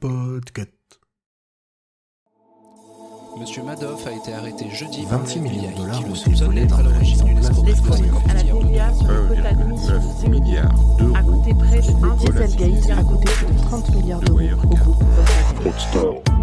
Podcast. Monsieur Madoff a été arrêté jeudi 26 par le millions de dollars qui le d'être à l'origine d'une escroquerie à la milliards DIA sur le quota de 1,9 10 milliards d'euros a coûté près de de 1 Dieselgate a coûté plus de 30 milliards d'euros au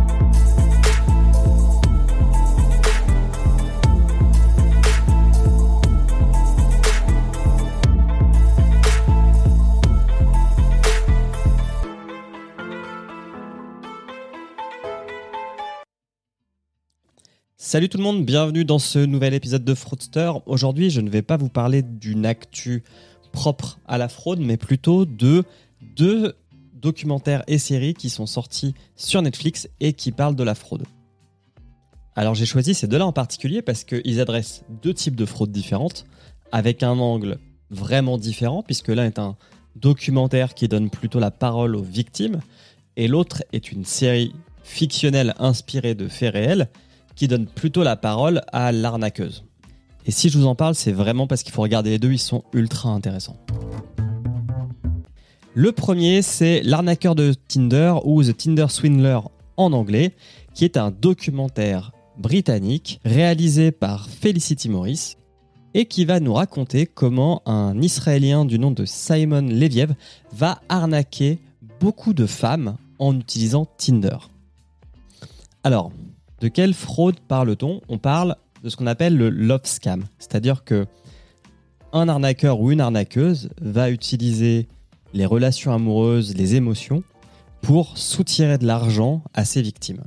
Salut tout le monde, bienvenue dans ce nouvel épisode de Fraudster. Aujourd'hui, je ne vais pas vous parler d'une actu propre à la fraude, mais plutôt de deux documentaires et séries qui sont sortis sur Netflix et qui parlent de la fraude. Alors j'ai choisi ces deux-là en particulier parce qu'ils adressent deux types de fraudes différentes, avec un angle vraiment différent, puisque l'un est un documentaire qui donne plutôt la parole aux victimes, et l'autre est une série fictionnelle inspirée de faits réels qui donne plutôt la parole à l'arnaqueuse. Et si je vous en parle, c'est vraiment parce qu'il faut regarder les deux, ils sont ultra intéressants. Le premier, c'est L'arnaqueur de Tinder ou The Tinder Swindler en anglais, qui est un documentaire britannique réalisé par Felicity Morris et qui va nous raconter comment un Israélien du nom de Simon Leviev va arnaquer beaucoup de femmes en utilisant Tinder. Alors, de quelle fraude parle-t-on? On parle de ce qu'on appelle le love scam, c'est-à-dire que un arnaqueur ou une arnaqueuse va utiliser les relations amoureuses, les émotions pour soutirer de l'argent à ses victimes.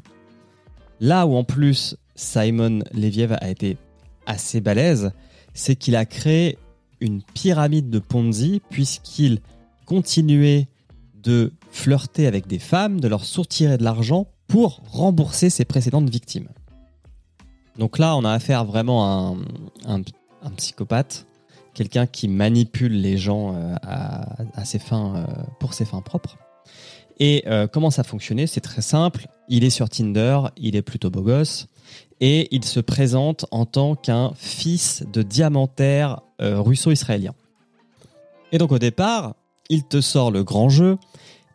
Là où en plus Simon Leviev a été assez balèze, c'est qu'il a créé une pyramide de Ponzi puisqu'il continuait de flirter avec des femmes, de leur soutirer de l'argent pour rembourser ses précédentes victimes. Donc là, on a affaire vraiment à un, psychopathe, quelqu'un qui manipule les gens euh, à, euh, pour ses fins propres. Et euh, comment ça fonctionnait? C'est très simple. Il est sur Tinder, il est plutôt beau gosse, et il se présente en tant qu'un fils de diamantaire russo-israélien. Et donc au départ, il te sort le grand jeu,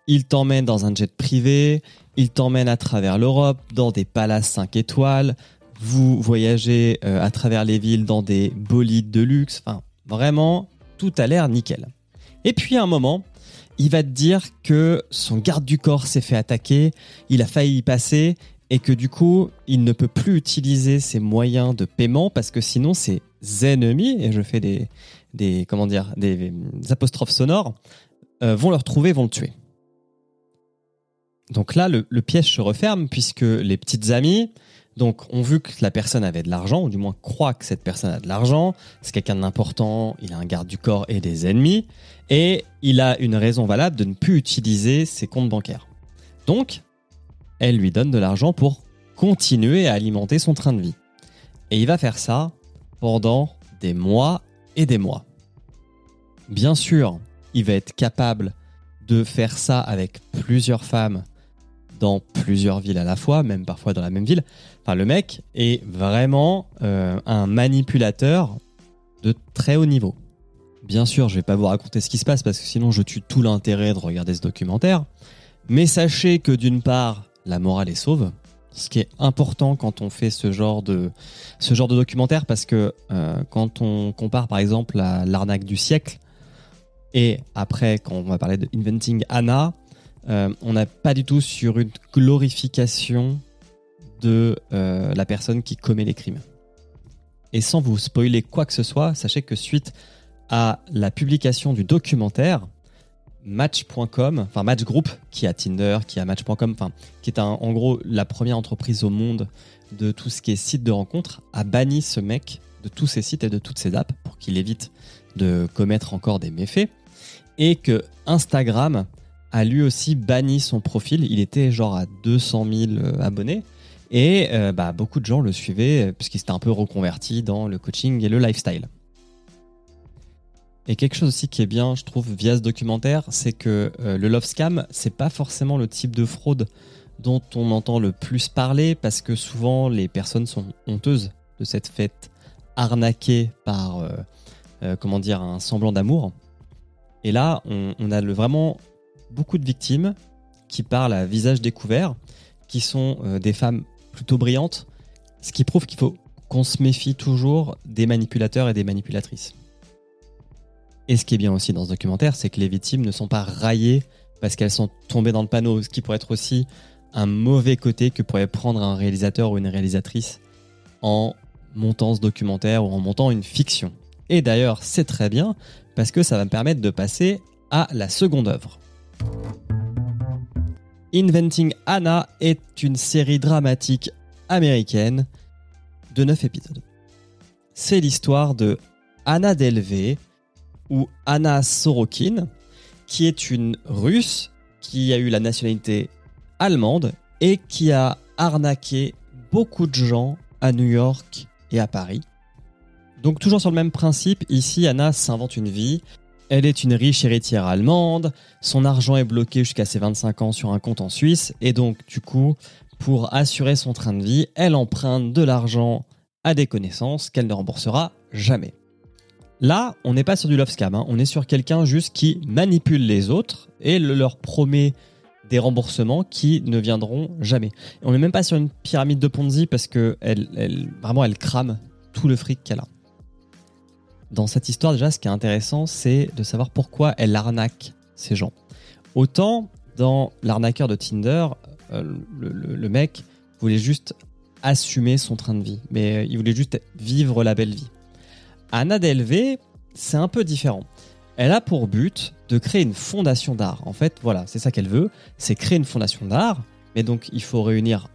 il t'emmène dans un jet privé, il t'emmène à travers l'Europe, dans des palaces 5 étoiles, vous voyagez euh, à travers les villes dans des bolides de luxe, enfin vraiment, tout a l'air nickel. Et puis à un moment, il va te dire que son garde du corps s'est fait attaquer, il a failli y passer, et que du coup, il ne peut plus utiliser ses moyens de paiement parce que sinon ses ennemis, et je fais des, apostrophes sonores, euh, vont le retrouver, vont le tuer. Donc là, le, piège se referme puisque les petites amies donc, ont vu que la personne avait de l'argent, ou du moins croient que cette personne a de l'argent. C'est quelqu'un d'important, il a un garde du corps et des ennemis, et il a une raison valable de ne plus utiliser ses comptes bancaires. Donc, elle lui donne de l'argent pour continuer à alimenter son train de vie. Et il va faire ça pendant des mois et des mois. Bien sûr, il va être capable de faire ça avec plusieurs femmes dans plusieurs villes à la fois, même parfois dans la même ville. Enfin, le mec est vraiment euh, un manipulateur de très haut niveau. Bien sûr, je vais pas vous raconter ce qui se passe parce que sinon je tue tout l'intérêt de regarder ce documentaire. Mais sachez que d'une part, la morale est sauve, ce qui est important quand on fait ce genre de, ce genre de documentaire parce que euh, quand on compare par exemple à l'arnaque du siècle et après quand on va parler de Inventing Anna, euh, on n'a pas du tout sur une glorification de euh, la personne qui commet les crimes. Et sans vous spoiler quoi que ce soit, sachez que suite à la publication du documentaire, Match.com, enfin Match Group, qui a Tinder, qui a Match.com, enfin, qui est un- en gros la première entreprise au monde de tout ce qui est site de rencontre, a banni ce mec de tous ses sites et de toutes ses apps pour qu'il évite de commettre encore des méfaits, et que Instagram a lui aussi banni son profil. Il était genre à 200 000 euh, abonnés. Et euh, bah, beaucoup de gens le suivaient euh, puisqu'il s'était un peu reconverti dans le coaching et le lifestyle. Et quelque chose aussi qui est bien, je trouve, via ce documentaire, c'est que le love scam, c'est pas forcément le type de fraude dont on entend le plus parler parce que souvent les personnes sont honteuses de cette fête arnaquée par, comment dire, un semblant d'amour. Et là, on, on a le, vraiment beaucoup de victimes qui parlent à visage découvert, qui sont euh, des femmes plutôt brillantes, ce qui prouve qu'il faut qu'on se méfie toujours des manipulateurs et des manipulatrices. Et ce qui est bien aussi dans ce documentaire, c'est que les victimes ne sont pas raillées parce qu'elles sont tombées dans le panneau, ce qui pourrait être aussi un mauvais côté que pourrait prendre un réalisateur ou une réalisatrice en montant ce documentaire ou en montant une fiction. Et d'ailleurs, c'est très bien parce que ça va me permettre de passer à la seconde œuvre. Inventing Anna est une série dramatique américaine de 9 épisodes. C'est l'histoire de Anna Delvey ou Anna Sorokin, qui est une russe qui a eu la nationalité allemande et qui a arnaqué beaucoup de gens à New York et à Paris. Donc toujours sur le même principe, ici Anna s'invente une vie, elle est une riche héritière allemande, son argent est bloqué jusqu'à ses 25 ans sur un compte en Suisse, et donc du coup, pour assurer son train de vie, elle emprunte de l'argent à des connaissances qu'elle ne remboursera jamais. Là, on n'est pas sur du love scam, hein. on est sur quelqu'un juste qui manipule les autres et leur promet des remboursements qui ne viendront jamais. on n'est même pas sur une pyramide de Ponzi parce que elle, vraiment elle crame tout le fric qu'elle a dans cette histoire, déjà, ce qui est intéressant, c'est de savoir pourquoi elle arnaque ces gens. Autant dans l'arnaqueur de Tinder, euh, le, mec voulait juste assumer son train de vie, mais euh, il voulait juste vivre la belle vie. Anna Delvey, c'est un peu différent. Elle a pour but de créer une fondation d'art. En fait, voilà, c'est ça qu'elle veut, c'est créer une fondation d'art, mais donc il faut réunir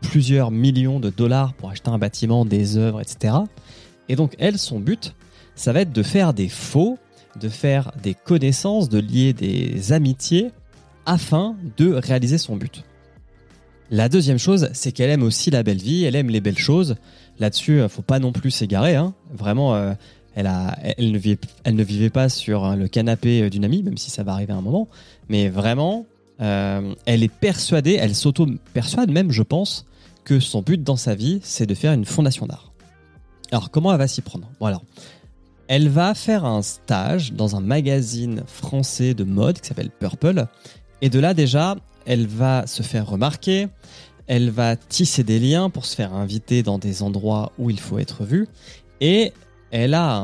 plusieurs millions de dollars pour acheter un bâtiment, des œuvres, etc. Et donc elle, son but, ça va être de faire des faux, de faire des connaissances, de lier des amitiés afin de réaliser son but. La deuxième chose, c'est qu'elle aime aussi la belle vie, elle aime les belles choses. Là-dessus, faut pas non plus s'égarer. Hein. Vraiment, euh, elle, ne vivait, pas sur hein, le canapé d'une amie, même si ça va arriver à un moment. Mais vraiment, euh, elle est persuadée, elle s'auto-persuade même, je pense, que son but dans sa vie, c'est de faire une fondation d'art. Alors, comment elle va s'y prendre? Elle va faire un stage dans un magazine français de mode qui s'appelle Purple. Et de là déjà, elle va se faire remarquer, elle va tisser des liens pour se faire inviter dans des endroits où il faut être vu. Et elle a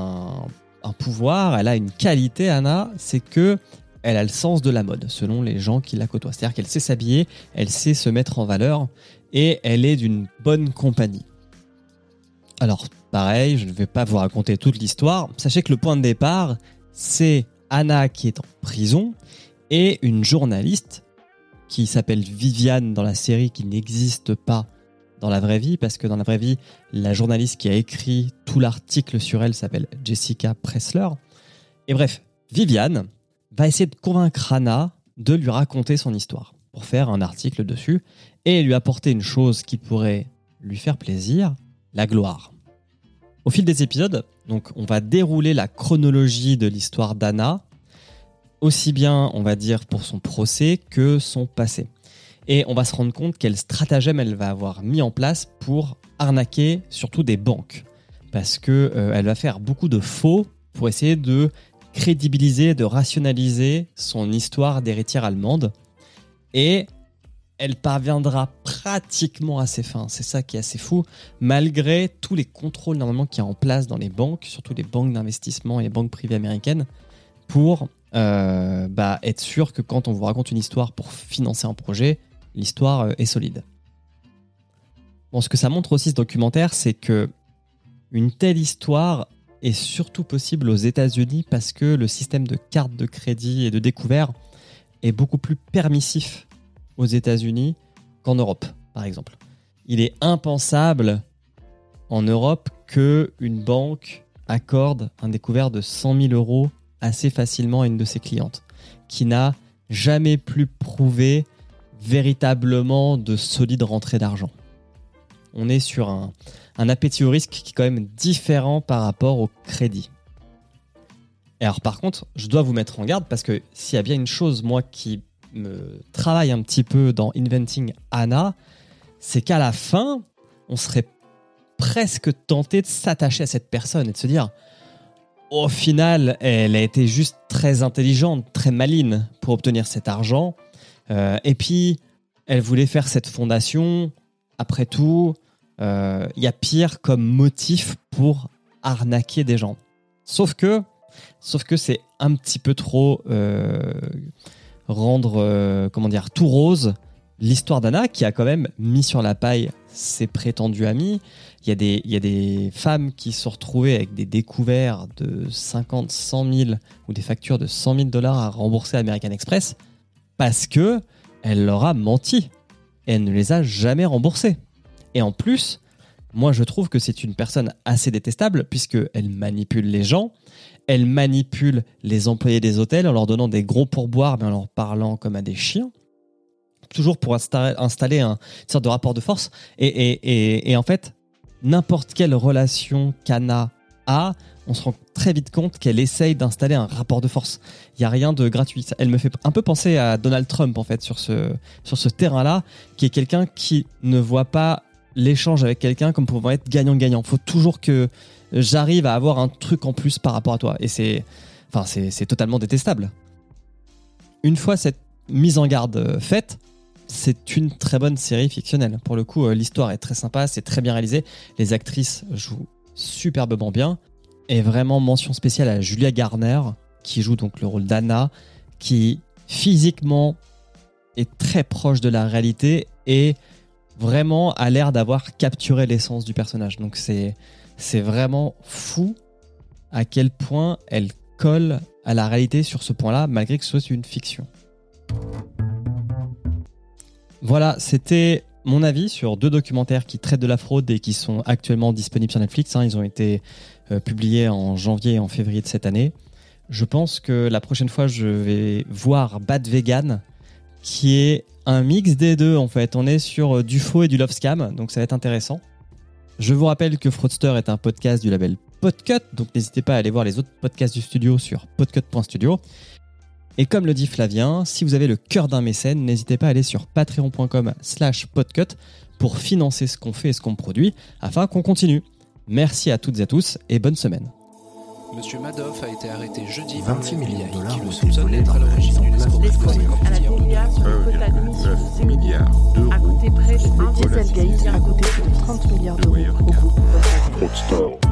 un, pouvoir, elle a une qualité, Anna, c'est que elle a le sens de la mode, selon les gens qui la côtoient. C'est-à-dire qu'elle sait s'habiller, elle sait se mettre en valeur, et elle est d'une bonne compagnie. Alors, pareil, je ne vais pas vous raconter toute l'histoire. Sachez que le point de départ, c'est Anna qui est en prison et une journaliste qui s'appelle Viviane dans la série qui n'existe pas dans la vraie vie parce que dans la vraie vie, la journaliste qui a écrit tout l'article sur elle s'appelle Jessica Pressler. Et bref, Viviane va essayer de convaincre Anna de lui raconter son histoire pour faire un article dessus et lui apporter une chose qui pourrait lui faire plaisir, la gloire. Au fil des épisodes, donc on va dérouler la chronologie de l'histoire d'Anna, aussi bien, on va dire, pour son procès que son passé. Et on va se rendre compte quel stratagème elle va avoir mis en place pour arnaquer surtout des banques. Parce que euh, elle va faire beaucoup de faux pour essayer de crédibiliser, de rationaliser son histoire d'héritière allemande. Et elle parviendra pratiquement à ses fins. C'est ça qui est assez fou, malgré tous les contrôles normalement qu'il y a en place dans les banques, surtout les banques d'investissement et les banques privées américaines, pour euh, bah, être sûr que quand on vous raconte une histoire pour financer un projet, l'histoire euh, est solide. Bon, ce que ça montre aussi ce documentaire, c'est que une telle histoire est surtout possible aux États-Unis parce que le système de carte de crédit et de découvert est beaucoup plus permissif aux États-Unis qu'en Europe, par exemple. Il est impensable en Europe que une banque accorde un découvert de 100 000 euros assez facilement à une de ses clientes, qui n'a jamais plus prouvé véritablement de solides rentrées d'argent. On est sur un, un appétit au risque qui est quand même différent par rapport au crédit. Et alors par contre, je dois vous mettre en garde parce que s'il y a bien une chose, moi, qui me travaille un petit peu dans Inventing Anna, c'est qu'à la fin, on serait presque tenté de s'attacher à cette personne et de se dire, au final, elle a été juste très intelligente, très maline pour obtenir cet argent. Euh, et puis, elle voulait faire cette fondation. Après tout, il euh, y a pire comme motif pour arnaquer des gens. Sauf que, sauf que c'est un petit peu trop euh, rendre, comment dire, tout rose l'histoire d'Anna qui a quand même mis sur la paille ses prétendus amis. Il y, a des, il y a des femmes qui se sont retrouvées avec des découverts de 50, 100 000 ou des factures de 100 000 dollars à rembourser à American Express parce que elle leur a menti. Elle ne les a jamais remboursés. Et en plus, moi je trouve que c'est une personne assez détestable puisqu'elle manipule les gens, elle manipule les employés des hôtels en leur donnant des gros pourboires mais en leur parlant comme à des chiens toujours pour installer un, une sorte de rapport de force. Et, en fait, n'importe quelle relation qu'Anna a, on se rend très vite compte qu'elle essaye d'installer un rapport de force. Il n'y a rien de gratuit. Elle me fait un peu penser à Donald Trump, en fait, sur ce, sur ce terrain-là, qui est quelqu'un qui ne voit pas l'échange avec quelqu'un comme pouvant être gagnant-gagnant. Il faut toujours que j'arrive à avoir un truc en plus par rapport à toi. Et c'est, enfin, c'est totalement détestable. Une fois cette mise en garde faite, c'est une très bonne série fictionnelle. Pour le coup, euh, l'histoire est très sympa, c'est très bien réalisé. Les actrices jouent superbement bien. Et vraiment mention spéciale à Julia Garner, qui joue donc le rôle d'Anna, qui physiquement est très proche de la réalité et vraiment a l'air d'avoir capturé l'essence du personnage. Donc c'est c'est vraiment fou à quel point elle colle à la réalité sur ce point-là, malgré que ce soit une fiction. Voilà, c'était mon avis sur deux documentaires qui traitent de la fraude et qui sont actuellement disponibles sur Netflix. Hein. Ils ont été euh, publiés en janvier et en février de cette année. Je pense que la prochaine fois, je vais voir Bad Vegan, qui est un mix des deux en fait. On est sur euh, du faux et du love scam, donc ça va être intéressant. Je vous rappelle que Fraudster est un podcast du label Podcut, donc n'hésitez pas à aller voir les autres podcasts du studio sur podcut.studio. Et comme le dit Flavien, si vous avez le cœur d'un mécène, n'hésitez pas à aller sur patreon.com slash podcut pour financer ce qu'on fait et ce qu'on produit afin qu'on continue. Merci à toutes et à tous et bonne semaine. Monsieur Madoff a été arrêté jeudi 26 millions de dollars qui le ont soupçonne été d'être à l'origine d'une escroquerie à la TVA sur le quota de milliards a coûté près de Dieselgate a coûté plus de 30 milliards d'euros au groupe.